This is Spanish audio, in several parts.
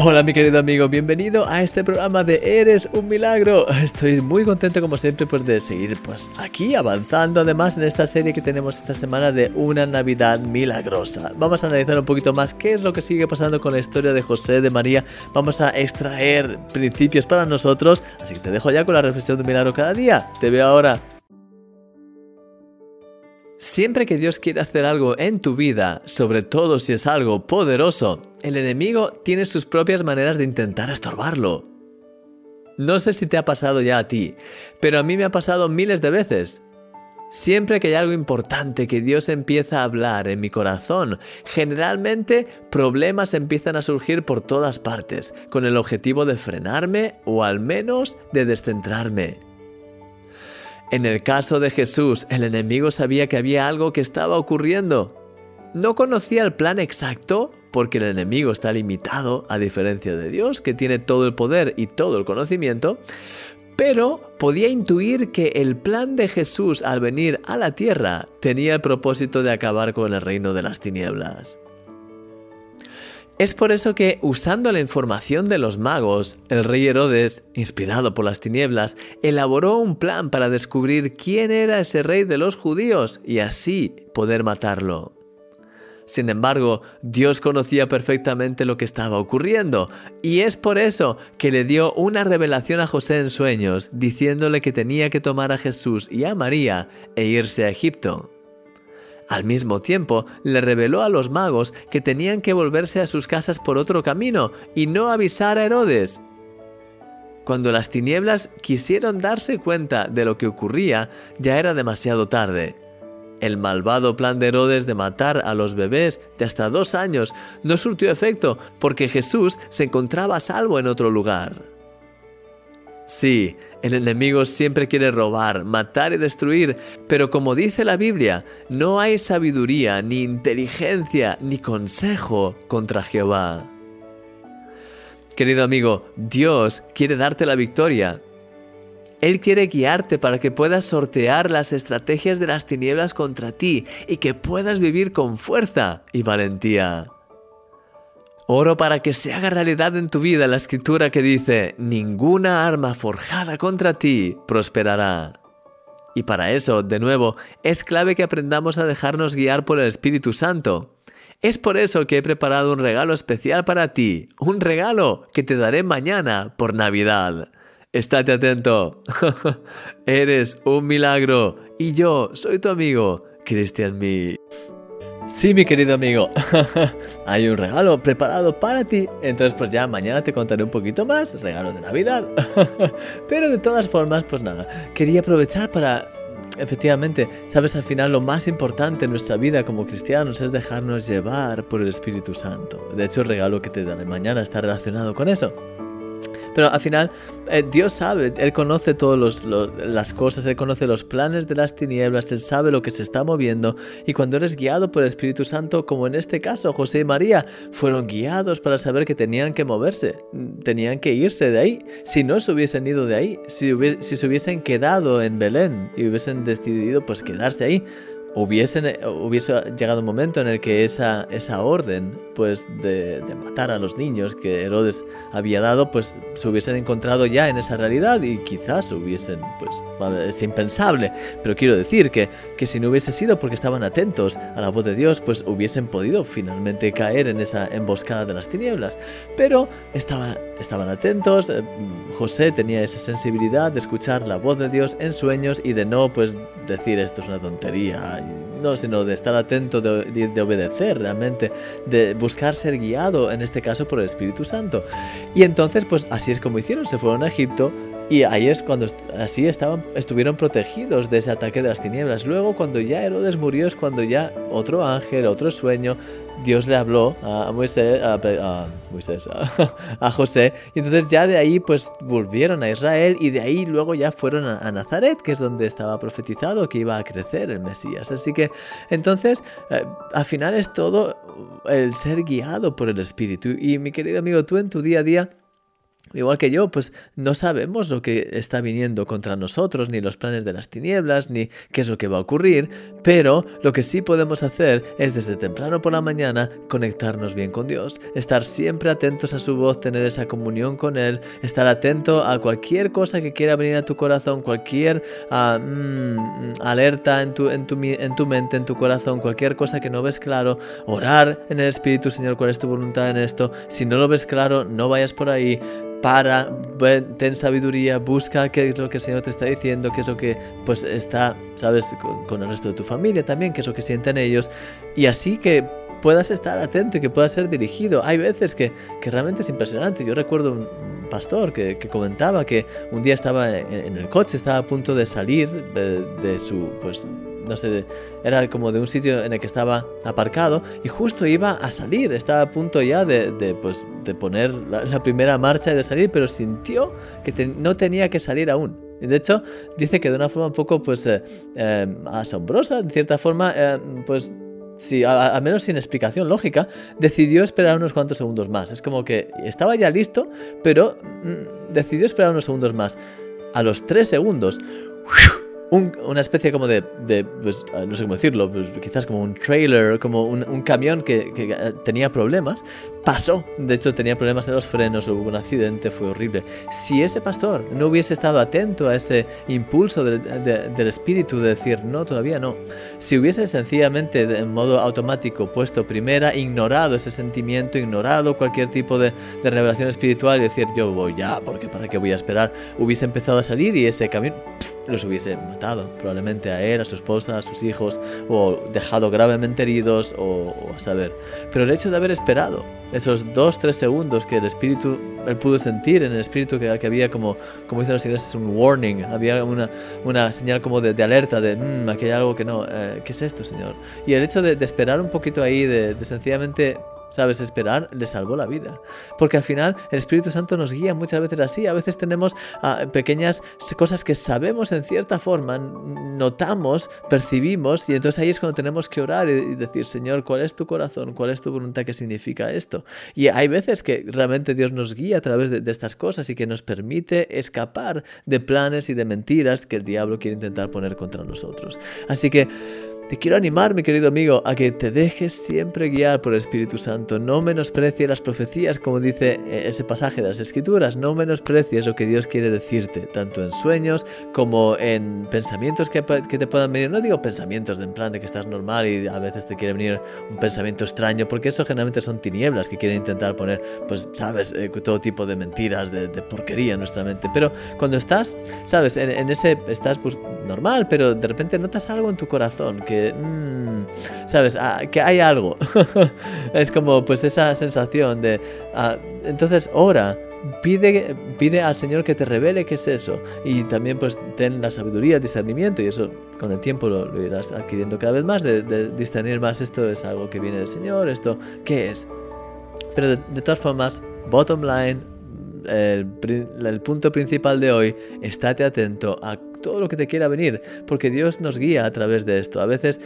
Hola mi querido amigo, bienvenido a este programa de Eres un Milagro. Estoy muy contento como siempre pues, de seguir pues aquí avanzando además en esta serie que tenemos esta semana de una Navidad milagrosa. Vamos a analizar un poquito más qué es lo que sigue pasando con la historia de José de María. Vamos a extraer principios para nosotros, así que te dejo ya con la reflexión de milagro cada día. Te veo ahora. Siempre que Dios quiere hacer algo en tu vida, sobre todo si es algo poderoso, el enemigo tiene sus propias maneras de intentar estorbarlo. No sé si te ha pasado ya a ti, pero a mí me ha pasado miles de veces. Siempre que hay algo importante que Dios empieza a hablar en mi corazón, generalmente problemas empiezan a surgir por todas partes, con el objetivo de frenarme o al menos de descentrarme. En el caso de Jesús, el enemigo sabía que había algo que estaba ocurriendo. No conocía el plan exacto, porque el enemigo está limitado, a diferencia de Dios, que tiene todo el poder y todo el conocimiento, pero podía intuir que el plan de Jesús al venir a la tierra tenía el propósito de acabar con el reino de las tinieblas. Es por eso que, usando la información de los magos, el rey Herodes, inspirado por las tinieblas, elaboró un plan para descubrir quién era ese rey de los judíos y así poder matarlo. Sin embargo, Dios conocía perfectamente lo que estaba ocurriendo, y es por eso que le dio una revelación a José en sueños, diciéndole que tenía que tomar a Jesús y a María e irse a Egipto. Al mismo tiempo, le reveló a los magos que tenían que volverse a sus casas por otro camino y no avisar a Herodes. Cuando las tinieblas quisieron darse cuenta de lo que ocurría, ya era demasiado tarde. El malvado plan de Herodes de matar a los bebés de hasta dos años no surtió efecto porque Jesús se encontraba a salvo en otro lugar. Sí, el enemigo siempre quiere robar, matar y destruir, pero como dice la Biblia, no hay sabiduría, ni inteligencia, ni consejo contra Jehová. Querido amigo, Dios quiere darte la victoria. Él quiere guiarte para que puedas sortear las estrategias de las tinieblas contra ti y que puedas vivir con fuerza y valentía. Oro para que se haga realidad en tu vida la escritura que dice, ninguna arma forjada contra ti prosperará. Y para eso, de nuevo, es clave que aprendamos a dejarnos guiar por el Espíritu Santo. Es por eso que he preparado un regalo especial para ti, un regalo que te daré mañana por Navidad. Estate atento. Eres un milagro y yo soy tu amigo, Christian Me. Sí, mi querido amigo, hay un regalo preparado para ti. Entonces, pues ya mañana te contaré un poquito más, regalo de Navidad. Pero de todas formas, pues nada, quería aprovechar para efectivamente, sabes, al final lo más importante en nuestra vida como cristianos es dejarnos llevar por el Espíritu Santo. De hecho, el regalo que te daré mañana está relacionado con eso. Pero al final, eh, Dios sabe, Él conoce todas las cosas, Él conoce los planes de las tinieblas, Él sabe lo que se está moviendo. Y cuando eres guiado por el Espíritu Santo, como en este caso, José y María fueron guiados para saber que tenían que moverse, tenían que irse de ahí. Si no se hubiesen ido de ahí, si, si se hubiesen quedado en Belén y hubiesen decidido pues quedarse ahí, hubiesen, eh, hubiese llegado un momento en el que esa, esa orden pues de, de, matar a los niños que Herodes había dado pues se hubiesen encontrado ya en esa realidad y quizás hubiesen pues es impensable. Pero quiero decir que, que si no hubiese sido porque estaban atentos a la voz de Dios pues hubiesen podido finalmente caer en esa emboscada de las tinieblas. Pero estaban, estaban atentos eh, José tenía esa sensibilidad de escuchar la voz de Dios en sueños y de no pues decir esto es una tontería no, sino de estar atento, de, obedecer realmente, de buscar ser guiado, en este caso por el Espíritu Santo. Y entonces, pues así es como hicieron, se fueron a Egipto y ahí es cuando así estaban, estuvieron protegidos de ese ataque de las tinieblas. Luego, cuando ya Herodes murió, es cuando ya otro ángel, otro sueño, Dios le habló a Moisés, a, José, y entonces ya de ahí pues volvieron a Israel y de ahí luego ya fueron a, Nazaret, que es donde estaba profetizado que iba a crecer el Mesías. Así que entonces eh, al final es todo el ser guiado por el Espíritu. Y mi querido amigo, tú en tu día a día Igual que yo, pues no sabemos lo que está viniendo contra nosotros, ni los planes de las tinieblas, ni qué es lo que va a ocurrir, pero lo que sí podemos hacer es desde temprano por la mañana conectarnos bien con Dios, estar siempre atentos a su voz, tener esa comunión con Él, estar atento a cualquier cosa que quiera venir a tu corazón, cualquier mm, alerta en tu, en, tu, en tu mente, en tu corazón, cualquier cosa que no ves claro, orar en el Espíritu, Señor, cuál es tu voluntad en esto. Si no lo ves claro, no vayas por ahí para, ten sabiduría, busca qué es lo que el Señor te está diciendo, qué es lo que pues está, sabes, con, el resto de tu familia también, qué es lo que sienten ellos, y así que puedas estar atento y que puedas ser dirigido. Hay veces que, que realmente es impresionante. Yo recuerdo un pastor que, que comentaba que un día estaba en, el coche, estaba a punto de salir de, de su, pues, no sé, era como de un sitio en el que estaba aparcado y justo iba a salir, estaba a punto ya de, de pues, de poner la, primera marcha y de salir, pero sintió que no tenía que salir aún. De hecho, dice que de una forma un poco pues, eh, eh, asombrosa, en cierta forma, eh, pues sí, al menos sin explicación lógica, decidió esperar unos cuantos segundos más. Es como que estaba ya listo, pero mm, decidió esperar unos segundos más. A los tres segundos, una especie como de, pues, ah, no sé cómo decirlo, pues, quizás como un trailer, como un, camión que, eh, tenía problemas, pasó. De hecho, tenía problemas en los frenos, hubo un accidente, fue horrible. Si ese pastor no hubiese estado atento a ese impulso del espíritu de decir, no, todavía no, si hubiese sencillamente en modo automático puesto primera, ignorado ese sentimiento, ignorado cualquier tipo de, revelación espiritual y decir, yo voy ya, porque para qué voy a esperar, hubiese empezado a salir y ese camión los hubiese matado, probablemente a él, a su esposa, a sus hijos, o dejado gravemente heridos, o, a saber. Pero el hecho de haber esperado esos dos, tres segundos que el espíritu, él pudo sentir en el espíritu que, que había como, como dicen los ingleses, un warning, había una, una señal como de, alerta, de, mmm, aquí hay algo que no, eh, ¿qué es esto, Señor? Y el hecho de, de esperar un poquito ahí, de, de sencillamente ¿Sabes? Esperar le salvó la vida. Porque al final el Espíritu Santo nos guía muchas veces así. A veces tenemos ah, pequeñas cosas que sabemos en cierta forma, notamos, percibimos, y entonces ahí es cuando tenemos que orar y, decir, Señor, ¿cuál es tu corazón? ¿Cuál es tu voluntad? ¿Qué significa esto? Y hay veces que realmente Dios nos guía a través de, de estas cosas y que nos permite escapar de planes y de mentiras que el diablo quiere intentar poner contra nosotros. Así que te quiero animar, mi querido amigo, a que te dejes siempre guiar por el Espíritu Santo. No menosprecies las profecías, como dice eh, ese pasaje de las Escrituras. No menosprecies lo que Dios quiere decirte, tanto en sueños como en pensamientos que, te puedan venir. No digo pensamientos de en plan de que estás normal y a veces te quiere venir un pensamiento extraño, porque eso generalmente son tinieblas que quieren intentar poner, pues, sabes, eh, todo tipo de mentiras, de, porquería en nuestra mente. Pero cuando estás, sabes, en, en ese, estás pues normal, pero de repente notas algo en tu corazón que Mm, ¿sabes? Ah, que hay algo. es como pues esa sensación de... Ah, entonces ora, pide, pide al Señor que te revele qué es eso. Y también pues ten la sabiduría, el discernimiento, y eso con el tiempo lo, irás adquiriendo cada vez más, de, discernir más esto es algo que viene del Señor, esto qué es. Pero de, todas formas, bottom line, el, el punto principal de hoy, estate atento a todo lo que te quiera venir, porque Dios nos guía a través de esto. A veces,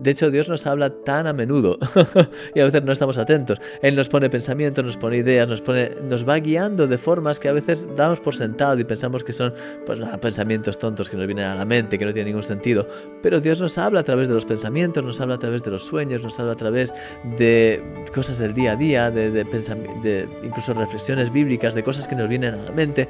de hecho, Dios nos habla tan a menudo y a veces no estamos atentos. Él nos pone pensamientos, nos pone ideas, nos, pone, nos va guiando de formas que a veces damos por sentado y pensamos que son pues, pensamientos tontos que nos vienen a la mente, que no tienen ningún sentido. Pero Dios nos habla a través de los pensamientos, nos habla a través de los sueños, nos habla a través de cosas del día a día, de, de, de incluso reflexiones bíblicas, de cosas que nos vienen a la mente.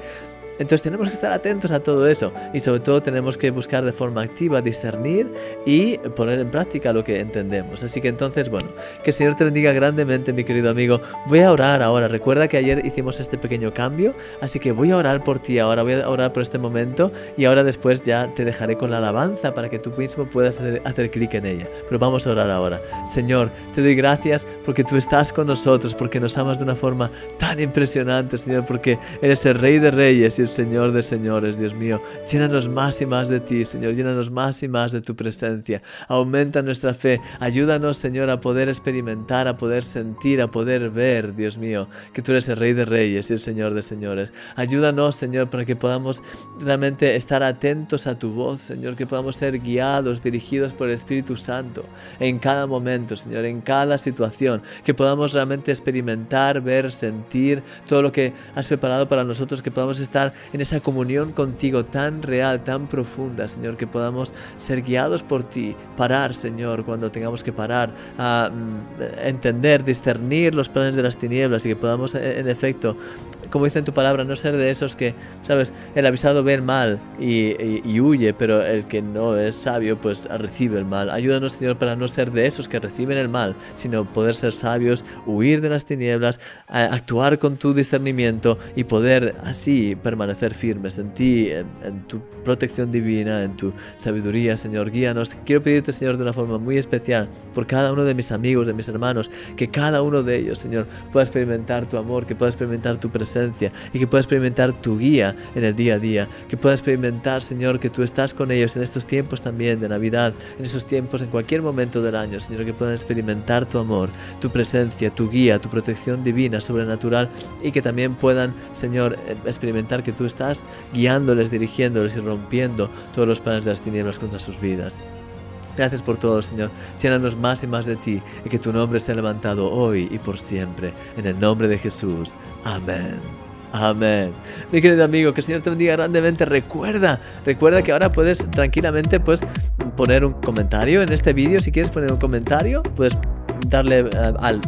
Entonces tenemos que estar atentos a todo eso y sobre todo tenemos que buscar de forma activa discernir y poner en práctica lo que entendemos. Así que entonces, bueno, que el Señor te bendiga grandemente, mi querido amigo. Voy a orar ahora. Recuerda que ayer hicimos este pequeño cambio, así que voy a orar por ti ahora, voy a orar por este momento y ahora después ya te dejaré con la alabanza para que tú mismo puedas hacer, hacer clic en ella. Pero vamos a orar ahora. Señor, te doy gracias porque tú estás con nosotros, porque nos amas de una forma tan impresionante, Señor, porque eres el Rey de Reyes y Señor de señores, Dios mío. Llénanos más y más de ti, Señor. Llénanos más y más de tu presencia. Aumenta nuestra fe. Ayúdanos, Señor, a poder experimentar, a poder sentir, a poder ver, Dios mío, que tú eres el Rey de Reyes y el Señor de Señores. Ayúdanos, Señor, para que podamos realmente estar atentos a tu voz, Señor, que podamos ser guiados, dirigidos por el Espíritu Santo en cada momento, Señor, en cada situación, que podamos realmente experimentar, ver, sentir todo lo que has preparado para nosotros, que podamos estar en esa comunión contigo tan real, tan profunda, Señor, que podamos ser guiados por ti, parar, Señor, cuando tengamos que parar, a mm, entender, discernir los planes de las tinieblas y que podamos, en efecto, como dice en tu palabra, no ser de esos que, sabes, el avisado ve el mal y, huye, pero el que no es sabio, pues recibe el mal. Ayúdanos, Señor, para no ser de esos que reciben el mal, sino poder ser sabios, huir de las tinieblas, actuar con tu discernimiento y poder así permanecer firmes en ti, en, en tu protección divina, en tu sabiduría, Señor. Guíanos. Quiero pedirte, Señor, de una forma muy especial por cada uno de mis amigos, de mis hermanos, que cada uno de ellos, Señor, pueda experimentar tu amor, que pueda experimentar tu presencia y que pueda experimentar tu guía en el día a día, que pueda experimentar, Señor, que tú estás con ellos en estos tiempos también de Navidad, en esos tiempos, en cualquier momento del año, Señor, que puedan experimentar tu amor, tu presencia, tu guía, tu protección divina, sobrenatural y que también puedan, Señor, eh, experimentar que tú estás guiándoles, dirigiéndoles y rompiendo todos los planes de las tinieblas contra sus vidas. Gracias por todo, Señor. Llénanos más y más de ti y que tu nombre sea levantado hoy y por siempre. En el nombre de Jesús. Amén. Amén. Mi querido amigo, que el Señor te bendiga grandemente. Recuerda, recuerda que ahora puedes tranquilamente pues, poner un comentario en este vídeo. Si quieres poner un comentario, puedes darle eh, al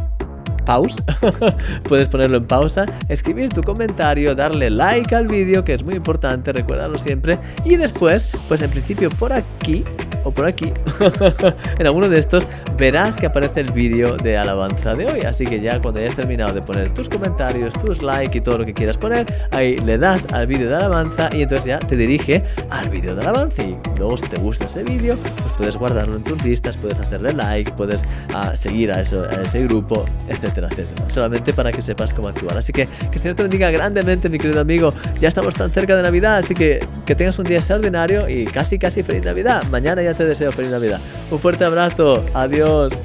pause, puedes ponerlo en pausa, escribir tu comentario, darle like al vídeo, que es muy importante, recuérdalo siempre, y después, pues en principio por aquí o por aquí, en alguno de estos, verás que aparece el vídeo de alabanza de hoy. Así que ya cuando hayas terminado de poner tus comentarios, tus likes y todo lo que quieras poner, ahí le das al vídeo de alabanza y entonces ya te dirige al vídeo de alabanza. Y luego si te gusta ese vídeo, pues puedes guardarlo en tus listas, puedes hacerle like, puedes uh, seguir a, eso, a ese grupo, etcétera, etcétera. Solamente para que sepas cómo actuar. Así que que el Señor te bendiga grandemente, mi querido amigo. Ya estamos tan cerca de Navidad, así que que tengas un día extraordinario y casi, casi feliz Navidad. Mañana ya te deseo feliz Navidad. Un fuerte abrazo. Adiós.